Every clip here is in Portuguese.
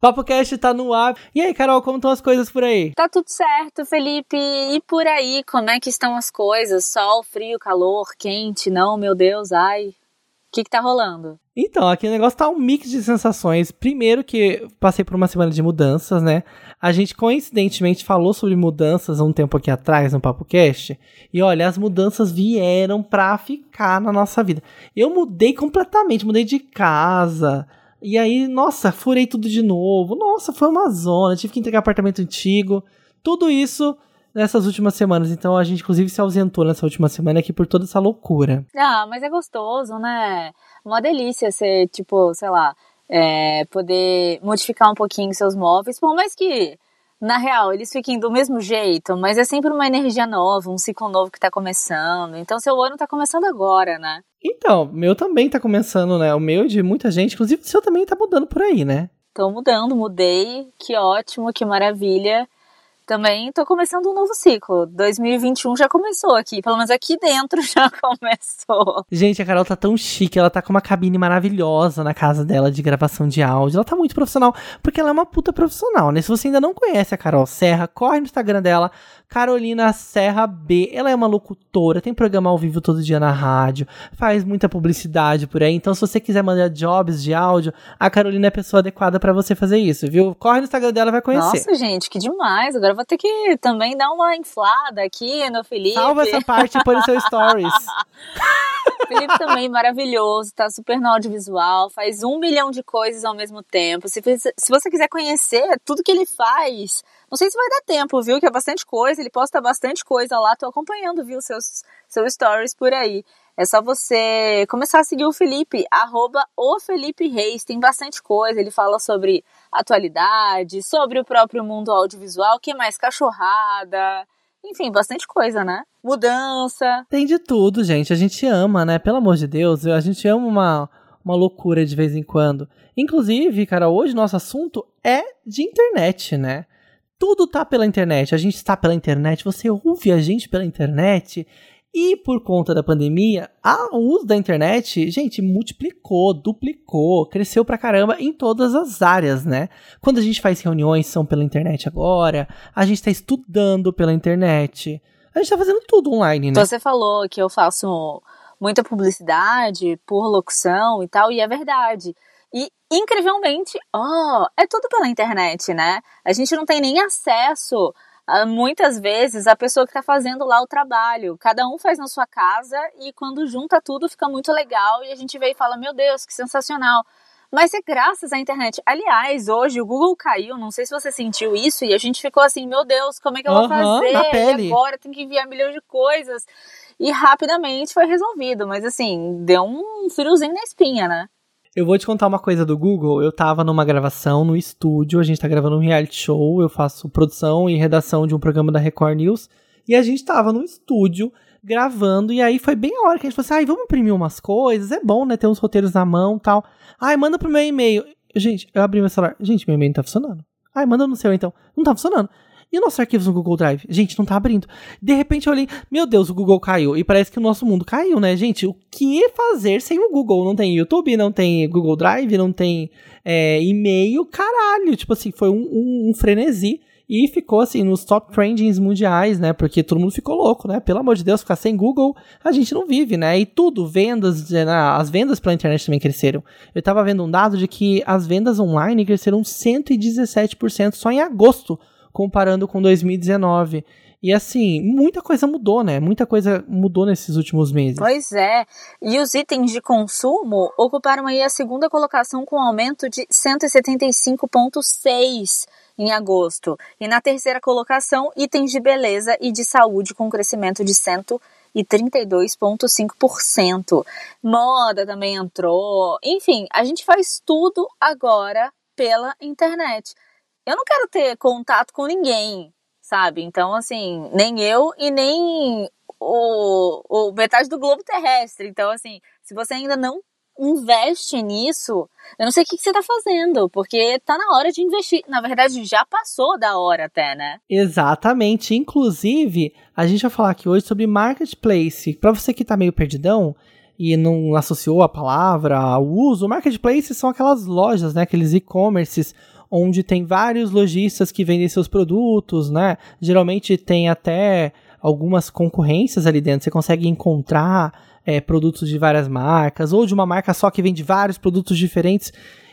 Papo Cast tá no ar. E aí, Carol, como estão as coisas por aí? Tá tudo certo, Felipe. E por aí, como é que estão as coisas? Sol, frio, calor, quente? Não, meu Deus, ai. O que que tá rolando? Então, aqui o negócio tá um mix de sensações. Primeiro que passei por uma semana de mudanças, né? A gente coincidentemente falou sobre mudanças um tempo aqui atrás no Papo Cast. E olha, as mudanças vieram pra ficar na nossa vida. Eu mudei completamente, mudei de casa, e aí, nossa, furei tudo de novo. Nossa, foi uma zona. Tive que entregar apartamento antigo. Tudo isso nessas últimas semanas. Então a gente, inclusive, se ausentou nessa última semana aqui por toda essa loucura. Ah, mas é gostoso, né? Uma delícia ser, tipo, sei lá, é, poder modificar um pouquinho seus móveis. Por mais que na real, eles fiquem do mesmo jeito, mas é sempre uma energia nova, um ciclo novo que tá começando. Então, seu ano tá começando agora, né? Então, meu também tá começando, né? O meu de muita gente, inclusive o seu também tá mudando por aí, né? Tô mudando, mudei. Que ótimo, que maravilha também tô começando um novo ciclo. 2021 já começou aqui, pelo menos aqui dentro já começou. Gente, a Carol tá tão chique, ela tá com uma cabine maravilhosa na casa dela de gravação de áudio. Ela tá muito profissional, porque ela é uma puta profissional, né? Se você ainda não conhece a Carol Serra, corre no Instagram dela, Carolina Serra B. Ela é uma locutora, tem programa ao vivo todo dia na rádio, faz muita publicidade por aí. Então, se você quiser mandar jobs de áudio, a Carolina é a pessoa adequada para você fazer isso, viu? Corre no Instagram dela e vai conhecer. Nossa, gente, que demais. Agora vou ter que também dar uma inflada aqui no Felipe. Salva essa parte e põe no seu stories. Felipe também maravilhoso, tá super no audiovisual, faz um milhão de coisas ao mesmo tempo. Se, se você quiser conhecer tudo que ele faz, não sei se vai dar tempo, viu? Que é bastante coisa, ele posta bastante coisa lá. Tô acompanhando, viu, seus, seus stories por aí. É só você começar a seguir o Felipe, arroba o Felipe Reis. Tem bastante coisa. Ele fala sobre atualidade, sobre o próprio mundo audiovisual, que mais? Cachorrada. Enfim, bastante coisa, né? Mudança. Tem de tudo, gente. A gente ama, né? Pelo amor de Deus, a gente ama uma, uma loucura de vez em quando. Inclusive, cara, hoje nosso assunto é de internet, né? Tudo tá pela internet. A gente está pela internet, você ouve a gente pela internet. E por conta da pandemia, o uso da internet, gente, multiplicou, duplicou, cresceu pra caramba em todas as áreas, né? Quando a gente faz reuniões, são pela internet agora, a gente tá estudando pela internet, a gente tá fazendo tudo online, né? Você falou que eu faço muita publicidade por locução e tal, e é verdade. Incrivelmente, oh, é tudo pela internet, né? A gente não tem nem acesso, muitas vezes, à pessoa que está fazendo lá o trabalho. Cada um faz na sua casa e quando junta tudo fica muito legal e a gente vê e fala: Meu Deus, que sensacional. Mas é graças à internet. Aliás, hoje o Google caiu, não sei se você sentiu isso, e a gente ficou assim, meu Deus, como é que eu vou fazer? E agora tem que enviar milhões de coisas. E rapidamente foi resolvido, mas assim, deu um friozinho na espinha, né? Eu vou te contar uma coisa do Google. Eu tava numa gravação no estúdio, a gente tá gravando um reality show, eu faço produção e redação de um programa da Record News, e a gente tava no estúdio gravando, e aí foi bem a hora que a gente falou assim, ai, vamos imprimir umas coisas, é bom, né, ter uns roteiros na mão tal. Ai, manda pro meu e-mail. Gente, eu abri meu celular, gente, meu e-mail não tá funcionando. Ai, manda no seu então. Não tá funcionando. E nossos arquivos no Google Drive? Gente, não tá abrindo. De repente eu olhei, meu Deus, o Google caiu. E parece que o nosso mundo caiu, né, gente? O que fazer sem o Google? Não tem YouTube, não tem Google Drive, não tem é, e-mail, caralho. Tipo assim, foi um, um, um frenesi. E ficou assim nos top trendings mundiais, né? Porque todo mundo ficou louco, né? Pelo amor de Deus, ficar sem Google, a gente não vive, né? E tudo, vendas, né? as vendas pela internet também cresceram. Eu tava vendo um dado de que as vendas online cresceram 117% só em agosto comparando com 2019. E assim, muita coisa mudou, né? Muita coisa mudou nesses últimos meses. Pois é. E os itens de consumo ocuparam aí a segunda colocação com um aumento de 175,6 em agosto. E na terceira colocação, itens de beleza e de saúde com crescimento de 132,5%. Moda também entrou. Enfim, a gente faz tudo agora pela internet. Eu não quero ter contato com ninguém sabe? Então, assim, nem eu e nem o, o metade do globo terrestre. Então, assim, se você ainda não investe nisso, eu não sei o que, que você está fazendo, porque tá na hora de investir. Na verdade, já passou da hora até, né? Exatamente. Inclusive, a gente vai falar aqui hoje sobre marketplace. Para você que tá meio perdidão, e não associou a palavra ao uso, marketplace são aquelas lojas, né, aqueles e-commerces onde tem vários lojistas que vendem seus produtos, né? Geralmente tem até algumas concorrências ali dentro. Você consegue encontrar é, produtos de várias marcas, ou de uma marca só que vende vários produtos diferentes.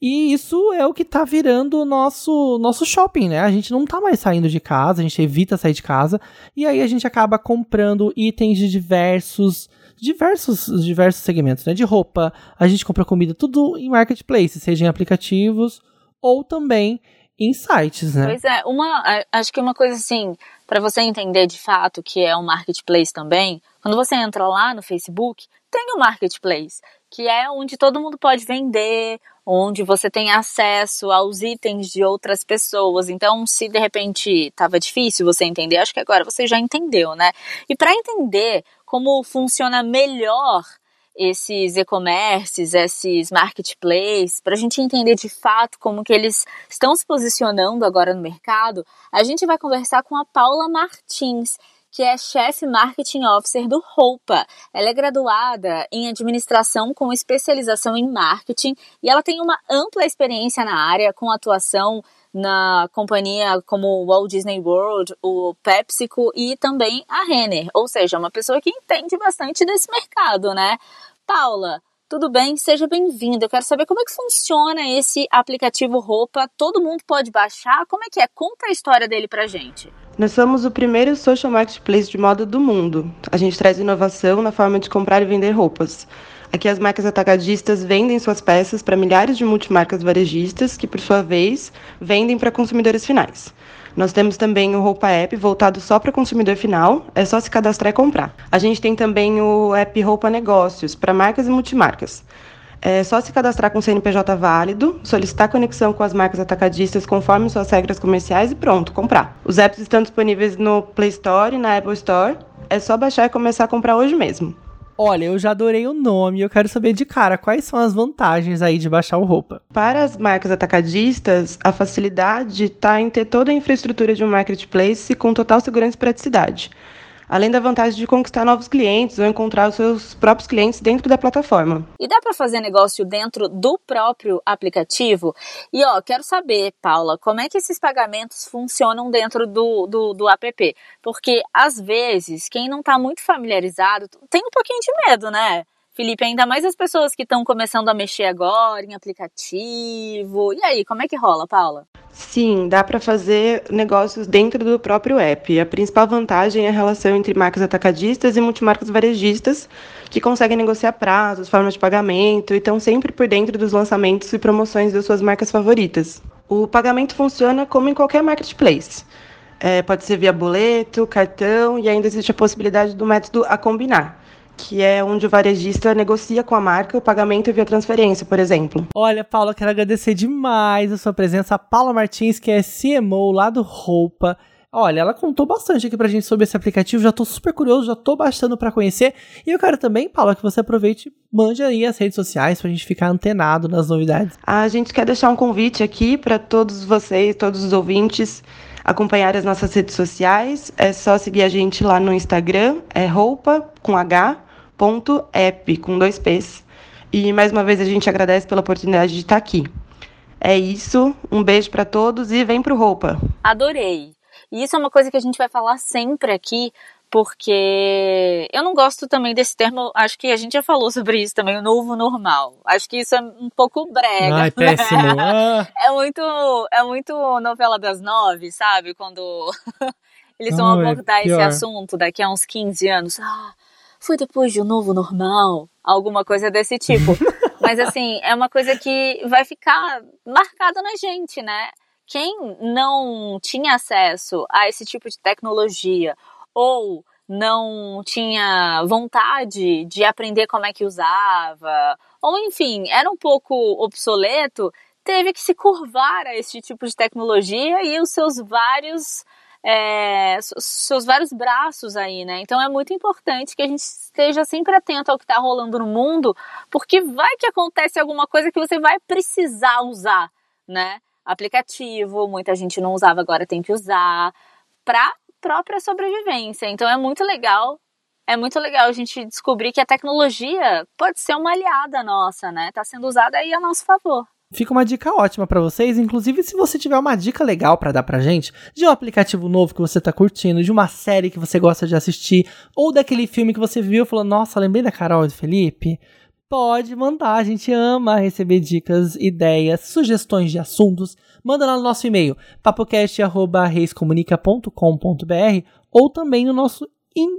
E isso é o que tá virando o nosso, nosso shopping, né? A gente não tá mais saindo de casa, a gente evita sair de casa, e aí a gente acaba comprando itens de diversos diversos diversos segmentos, né? De roupa, a gente compra comida, tudo em marketplace, seja em aplicativos ou também em sites, né? Pois é, uma, acho que uma coisa assim, para você entender de fato que é um marketplace também, quando você entra lá no Facebook, tem o marketplace, que é onde todo mundo pode vender, onde você tem acesso aos itens de outras pessoas. Então, se de repente estava difícil você entender, acho que agora você já entendeu, né? E para entender como funciona melhor esses e-commerces, esses marketplaces, para a gente entender de fato como que eles estão se posicionando agora no mercado, a gente vai conversar com a Paula Martins, que é chefe marketing officer do Roupa. Ela é graduada em administração com especialização em marketing e ela tem uma ampla experiência na área com atuação na companhia como Walt Disney World, o PepsiCo e também a Renner, ou seja, uma pessoa que entende bastante desse mercado, né? Paula, tudo bem? Seja bem-vinda. Eu quero saber como é que funciona esse aplicativo Roupa. Todo mundo pode baixar? Como é que é? Conta a história dele pra gente. Nós somos o primeiro social marketplace de moda do mundo. A gente traz inovação na forma de comprar e vender roupas. Aqui as marcas atacadistas vendem suas peças para milhares de multimarcas varejistas que, por sua vez, vendem para consumidores finais. Nós temos também o Roupa App voltado só para consumidor final, é só se cadastrar e comprar. A gente tem também o app Roupa Negócios para marcas e multimarcas. É só se cadastrar com CNPJ válido, solicitar conexão com as marcas atacadistas conforme suas regras comerciais e pronto, comprar. Os apps estão disponíveis no Play Store e na Apple Store. É só baixar e começar a comprar hoje mesmo. Olha, eu já adorei o nome, eu quero saber de cara quais são as vantagens aí de baixar o roupa. Para as marcas atacadistas, a facilidade está em ter toda a infraestrutura de um marketplace com total segurança e praticidade além da vantagem de conquistar novos clientes ou encontrar os seus próprios clientes dentro da plataforma. E dá para fazer negócio dentro do próprio aplicativo? E ó, quero saber, Paula, como é que esses pagamentos funcionam dentro do, do, do app? Porque às vezes, quem não está muito familiarizado tem um pouquinho de medo, né? Felipe, ainda mais as pessoas que estão começando a mexer agora em aplicativo. E aí, como é que rola, Paula? Sim, dá para fazer negócios dentro do próprio app. A principal vantagem é a relação entre marcas atacadistas e multimarcas varejistas, que conseguem negociar prazos, formas de pagamento e estão sempre por dentro dos lançamentos e promoções das suas marcas favoritas. O pagamento funciona como em qualquer marketplace. É, pode ser via boleto, cartão e ainda existe a possibilidade do método a combinar que é onde o varejista negocia com a marca o pagamento via transferência, por exemplo. Olha, Paula, quero agradecer demais a sua presença. A Paula Martins, que é CMO lá do Roupa. Olha, ela contou bastante aqui pra gente sobre esse aplicativo, já tô super curioso, já tô baixando para conhecer. E eu quero também, Paula, que você aproveite e mande aí as redes sociais pra gente ficar antenado nas novidades. A gente quer deixar um convite aqui para todos vocês, todos os ouvintes, acompanhar as nossas redes sociais. É só seguir a gente lá no Instagram, é roupa com H app com dois P's. E mais uma vez a gente agradece pela oportunidade de estar aqui. É isso, um beijo para todos e vem pro roupa. Adorei. E isso é uma coisa que a gente vai falar sempre aqui, porque eu não gosto também desse termo, acho que a gente já falou sobre isso também, o novo normal. Acho que isso é um pouco brega. Ai, péssimo. Ah. É muito, é muito novela das nove, sabe? Quando Eles vão abordar é esse assunto daqui a uns 15 anos. Ah, foi depois de um novo normal. Alguma coisa desse tipo. Mas assim, é uma coisa que vai ficar marcada na gente, né? Quem não tinha acesso a esse tipo de tecnologia ou não tinha vontade de aprender como é que usava, ou enfim, era um pouco obsoleto, teve que se curvar a esse tipo de tecnologia e os seus vários é, seus vários braços aí, né? Então é muito importante que a gente esteja sempre atento ao que está rolando no mundo, porque vai que acontece alguma coisa que você vai precisar usar, né? Aplicativo, muita gente não usava, agora tem que usar, para própria sobrevivência. Então é muito legal. É muito legal a gente descobrir que a tecnologia pode ser uma aliada nossa, né? Tá sendo usada aí a nosso favor. Fica uma dica ótima para vocês, inclusive se você tiver uma dica legal para dar pra gente, de um aplicativo novo que você tá curtindo, de uma série que você gosta de assistir, ou daquele filme que você viu e falou: "Nossa, lembrei da Carol e do Felipe", pode mandar, a gente ama receber dicas, ideias, sugestões de assuntos. Manda lá no nosso e-mail, papocast@reiscomunica.com.br ou também no nosso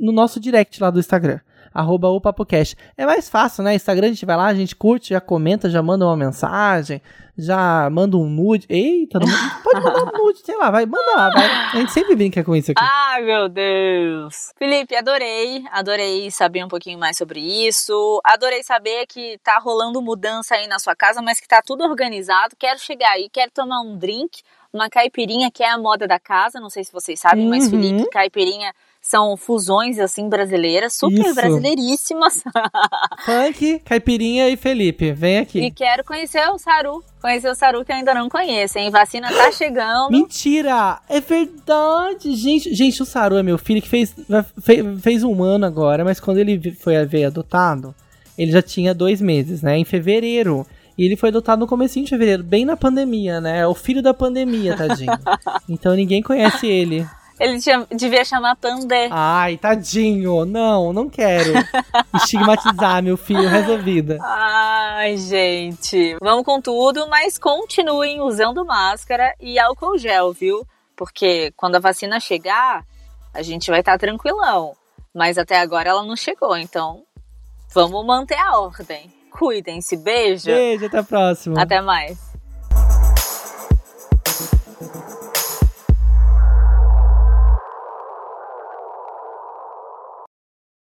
no nosso direct lá do Instagram arroba o PapoCast. É mais fácil, né? Instagram a gente vai lá, a gente curte, já comenta, já manda uma mensagem, já manda um nude. Eita, não, pode mandar um nude, sei lá, vai, manda lá, vai. A gente sempre brinca com isso aqui. Ai, meu Deus. Felipe, adorei, adorei saber um pouquinho mais sobre isso. Adorei saber que tá rolando mudança aí na sua casa, mas que tá tudo organizado. Quero chegar aí, quero tomar um drink, uma caipirinha que é a moda da casa, não sei se vocês sabem, uhum. mas Felipe, caipirinha são fusões assim brasileiras, super Isso. brasileiríssimas. Funk, Caipirinha e Felipe, vem aqui. E quero conhecer o Saru. Conhecer o Saru que eu ainda não conheço, hein? Vacina tá chegando. Mentira! É verdade! Gente, gente, o Saru é meu filho que fez, fez, fez um ano agora, mas quando ele foi veio adotado, ele já tinha dois meses, né? Em fevereiro. E ele foi adotado no comecinho de fevereiro, bem na pandemia, né? É o filho da pandemia, tadinho. então ninguém conhece ele. Ele tinha, devia chamar Pandé. Ai, tadinho. Não, não quero estigmatizar meu filho resolvida. Ai, gente. Vamos com tudo, mas continuem usando máscara e álcool gel, viu? Porque quando a vacina chegar, a gente vai estar tá tranquilão. Mas até agora ela não chegou, então vamos manter a ordem. Cuidem-se. Beijo. Beijo, até a próxima. Até mais.